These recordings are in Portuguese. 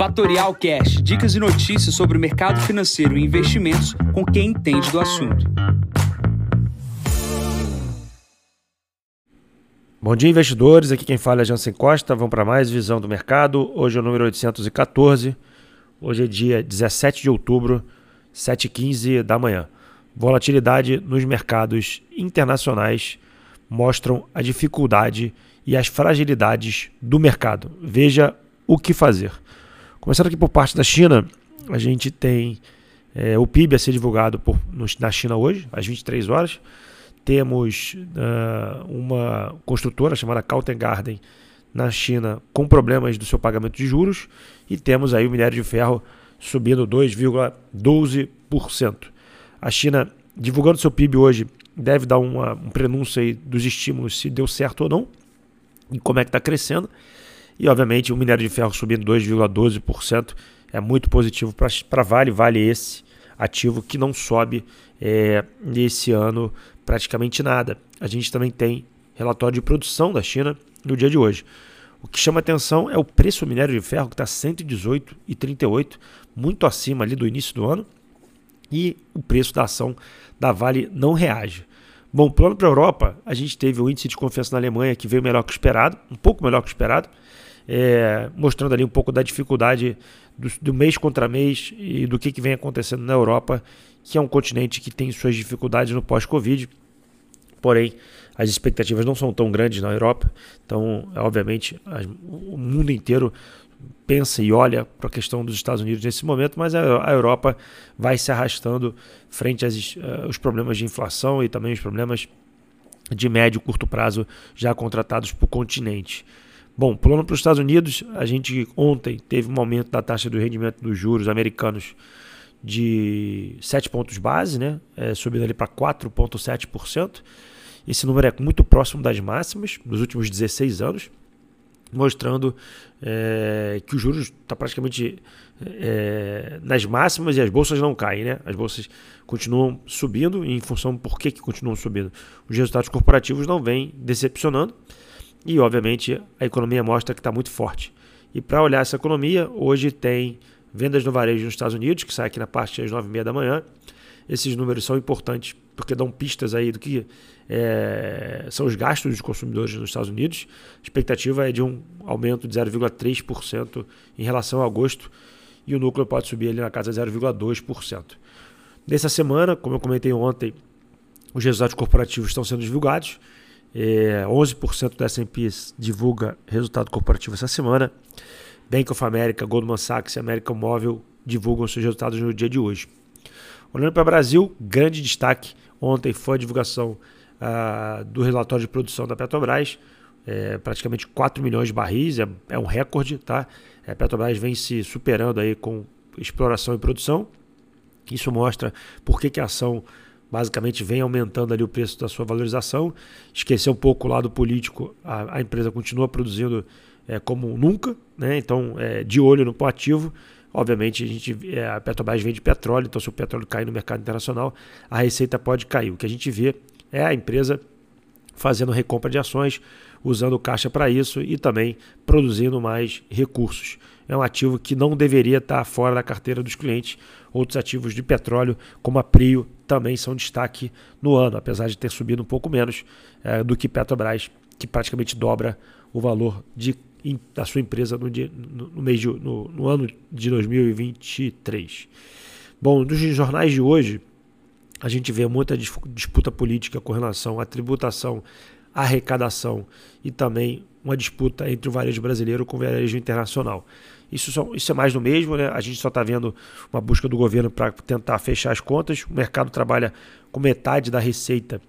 Fatorial Cash, dicas e notícias sobre o mercado financeiro e investimentos com quem entende do assunto. Bom dia, investidores. Aqui quem fala é Jansen Costa. Vamos para mais visão do mercado. Hoje é o número 814. Hoje é dia 17 de outubro, 7h15 da manhã. Volatilidade nos mercados internacionais mostram a dificuldade e as fragilidades do mercado. Veja o que fazer. Começando aqui por parte da China, a gente tem é, o PIB a ser divulgado por, no, na China hoje, às 23 horas. Temos uh, uma construtora chamada Cauten Garden na China com problemas do seu pagamento de juros e temos aí o minério de ferro subindo 2,12%. A China divulgando seu PIB hoje deve dar uma, um prenúncio aí dos estímulos se deu certo ou não e como é que está crescendo. E obviamente o minério de ferro subindo 2,12% é muito positivo para Vale. Vale esse ativo que não sobe é, nesse ano praticamente nada. A gente também tem relatório de produção da China no dia de hoje. O que chama atenção é o preço do minério de ferro, que está 118,38, muito acima ali do início do ano, e o preço da ação da Vale não reage. Bom, plano para a Europa, a gente teve o índice de confiança na Alemanha que veio melhor que esperado, um pouco melhor que esperado, é, mostrando ali um pouco da dificuldade do, do, mês contra mês e do que, que vem acontecendo na Europa, que é um continente que tem suas dificuldades no pós-Covid. Porém, as expectativas não são tão grandes na Europa, então, obviamente, o mundo inteiro pensa e olha para a questão dos Estados Unidos nesse momento, mas a, a Europa vai se arrastando frente aos uh, problemas de inflação e também os problemas de médio e curto prazo já contratados para o continente. Bom, pulando para os Estados Unidos, a gente ontem teve um aumento da taxa do rendimento dos juros americanos de 7 pontos base, né? É, subindo ali para 4,7%. Esse número é muito próximo das máximas dos últimos 16 anos, mostrando é, que os juros está praticamente é, nas máximas e as bolsas não caem, né? As bolsas continuam subindo e em função por que, que continuam subindo? Os resultados corporativos não vêm decepcionando e, obviamente, a economia mostra que está muito forte. E para olhar essa economia, hoje tem vendas no varejo nos Estados Unidos, que sai aqui na parte das 9h30 da manhã. Esses números são importantes porque dão pistas aí do que é, são os gastos dos consumidores nos Estados Unidos. A expectativa é de um aumento de 0,3% em relação a agosto e o núcleo pode subir ali na casa de 0,2%. Nessa semana, como eu comentei ontem, os resultados corporativos estão sendo divulgados é, 11% do S&P divulga resultado corporativo essa semana. Bank of America, Goldman Sachs e América Móvel divulgam seus resultados no dia de hoje. Olhando para o Brasil, grande destaque ontem foi a divulgação uh, do relatório de produção da Petrobras, é, praticamente 4 milhões de barris, é, é um recorde, tá? A Petrobras vem se superando aí com exploração e produção. Isso mostra por que, que a ação basicamente vem aumentando ali o preço da sua valorização. Esquecer um pouco o lado político, a, a empresa continua produzindo é, como nunca, né? então é, de olho no ativo. Obviamente a, gente, é, a Petrobras vende petróleo, então se o petróleo cair no mercado internacional, a receita pode cair. O que a gente vê é a empresa fazendo recompra de ações, usando caixa para isso e também produzindo mais recursos. É um ativo que não deveria estar fora da carteira dos clientes. Outros ativos de petróleo, como a Prio, também são destaque no ano, apesar de ter subido um pouco menos é, do que Petrobras, que praticamente dobra o valor de, da sua empresa no, dia, no, no de, no, no ano de 2023. Bom, nos jornais de hoje, a gente vê muita disputa política com relação à tributação, arrecadação e também uma disputa entre o varejo brasileiro com o varejo internacional. Isso, só, isso é mais do mesmo, né? A gente só está vendo uma busca do governo para tentar fechar as contas. O mercado trabalha com metade da receita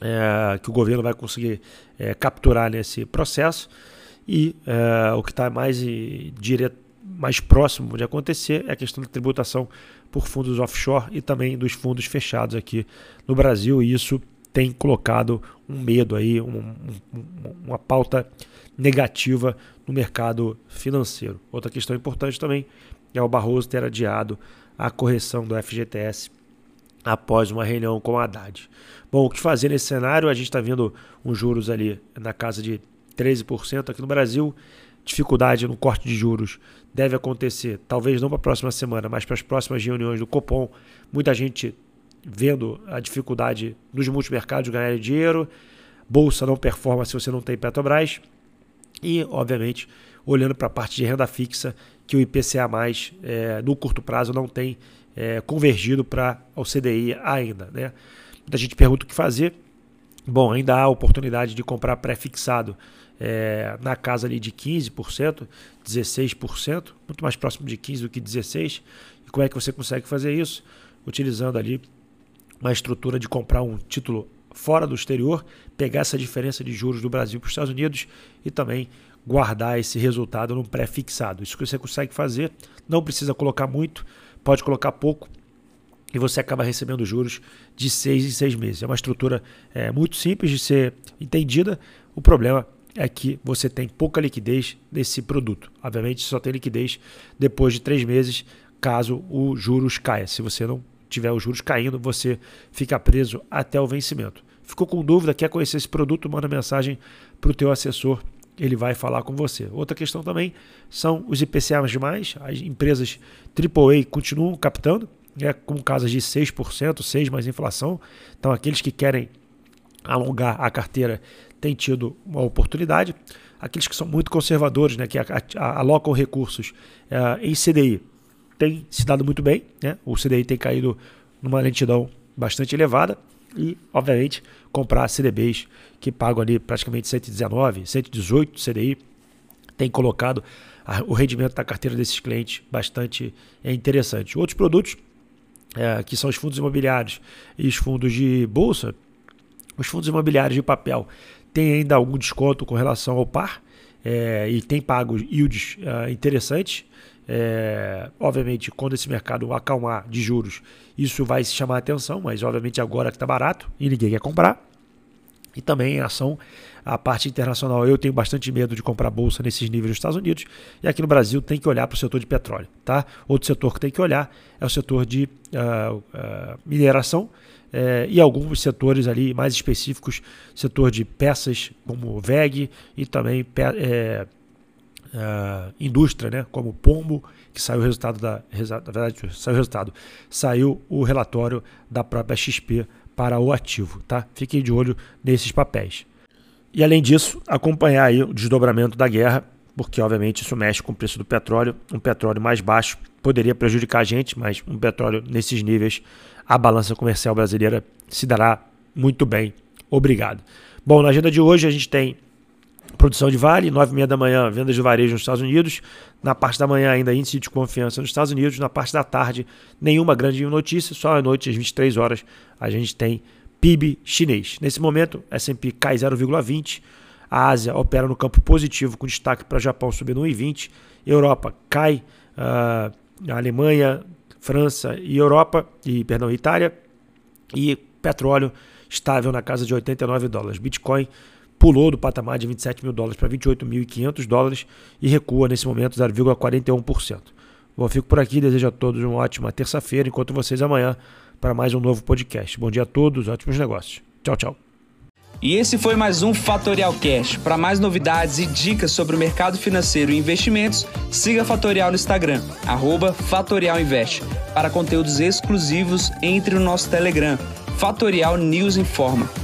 é, que o governo vai conseguir é, capturar nesse processo. E é, o que está mais mais próximo de acontecer é a questão da tributação por fundos offshore e também dos fundos fechados aqui no Brasil. E isso tem colocado um medo aí, um, um, uma pauta negativa no mercado financeiro. Outra questão importante também é o Barroso ter adiado a correção do FGTS após uma reunião com a Haddad. Bom, o que fazer nesse cenário? A gente está vendo uns juros ali na casa de 13% aqui no Brasil, dificuldade no corte de juros deve acontecer, talvez não para a próxima semana, mas para as próximas reuniões do Copom. Muita gente vendo a dificuldade dos multimercados ganharem dinheiro, bolsa não performa se você não tem Petrobras e, obviamente, olhando para a parte de renda fixa, que o IPCA+, é, no curto prazo, não tem é, convergido para o CDI ainda. Né? Muita gente pergunta o que fazer. Bom, ainda há oportunidade de comprar pré-fixado é, na casa ali de 15%, 16%, muito mais próximo de 15% do que 16%. E como é que você consegue fazer isso? Utilizando ali uma estrutura de comprar um título fora do exterior, pegar essa diferença de juros do Brasil para os Estados Unidos e também guardar esse resultado num pré-fixado. Isso que você consegue fazer, não precisa colocar muito, pode colocar pouco e você acaba recebendo juros de seis em seis meses. É uma estrutura é, muito simples de ser entendida. O problema é que você tem pouca liquidez desse produto. Obviamente, só tem liquidez depois de três meses, caso o juros caia. Se você não tiver os juros caindo, você fica preso até o vencimento. Ficou com dúvida, quer conhecer esse produto, manda mensagem para o teu assessor, ele vai falar com você. Outra questão também são os IPCA demais, as empresas AAA continuam captando, né, com casas de 6%, 6% mais inflação. Então aqueles que querem alongar a carteira têm tido uma oportunidade. Aqueles que são muito conservadores, né, que alocam recursos uh, em CDI, tem se dado muito bem. Né? O CDI tem caído numa lentidão bastante elevada e, obviamente, comprar CDBs que pagam ali praticamente 119, 118 CDI tem colocado a, o rendimento da carteira desses clientes bastante é, interessante. Outros produtos, é, que são os fundos imobiliários e os fundos de bolsa, os fundos imobiliários de papel têm ainda algum desconto com relação ao par é, e tem pago yields é, interessantes. É, obviamente, quando esse mercado acalmar de juros, isso vai se chamar a atenção, mas obviamente agora que está barato e ninguém quer comprar. E também em ação, a parte internacional, eu tenho bastante medo de comprar bolsa nesses níveis nos Estados Unidos. E aqui no Brasil tem que olhar para o setor de petróleo. Tá? Outro setor que tem que olhar é o setor de uh, uh, mineração uh, e alguns setores ali mais específicos, setor de peças como VEG e também eh, uh, indústria, né, como Pombo, que saiu o resultado da, na verdade, saiu o resultado, saiu o relatório da própria XP para o ativo, tá? Fiquem de olho nesses papéis. E além disso, acompanhar aí o desdobramento da guerra, porque obviamente isso mexe com o preço do petróleo. Um petróleo mais baixo poderia prejudicar a gente, mas um petróleo nesses níveis, a balança comercial brasileira se dará muito bem. Obrigado. Bom, na agenda de hoje a gente tem Produção de Vale, 9 e meia da manhã, vendas de varejo nos Estados Unidos. Na parte da manhã, ainda índice de confiança nos Estados Unidos. Na parte da tarde, nenhuma grande notícia. Só à noite, às 23 horas, a gente tem PIB chinês. Nesse momento, S&P cai 0,20. A Ásia opera no campo positivo, com destaque para Japão subindo 1,20. Europa cai. Uh, Alemanha, França e Europa, e perdão, Itália. E petróleo estável na casa de 89 dólares. Bitcoin pulou do patamar de 27 mil dólares para 28.500 dólares e recua nesse momento 0,41%. Bom, fico por aqui, desejo a todos uma ótima terça-feira, enquanto vocês amanhã para mais um novo podcast. Bom dia a todos, ótimos negócios. Tchau, tchau. E esse foi mais um Fatorial Cash. Para mais novidades e dicas sobre o mercado financeiro e investimentos, siga Fatorial no Instagram, @fatorialinvest. Para conteúdos exclusivos, entre no nosso Telegram, Fatorial News Informa.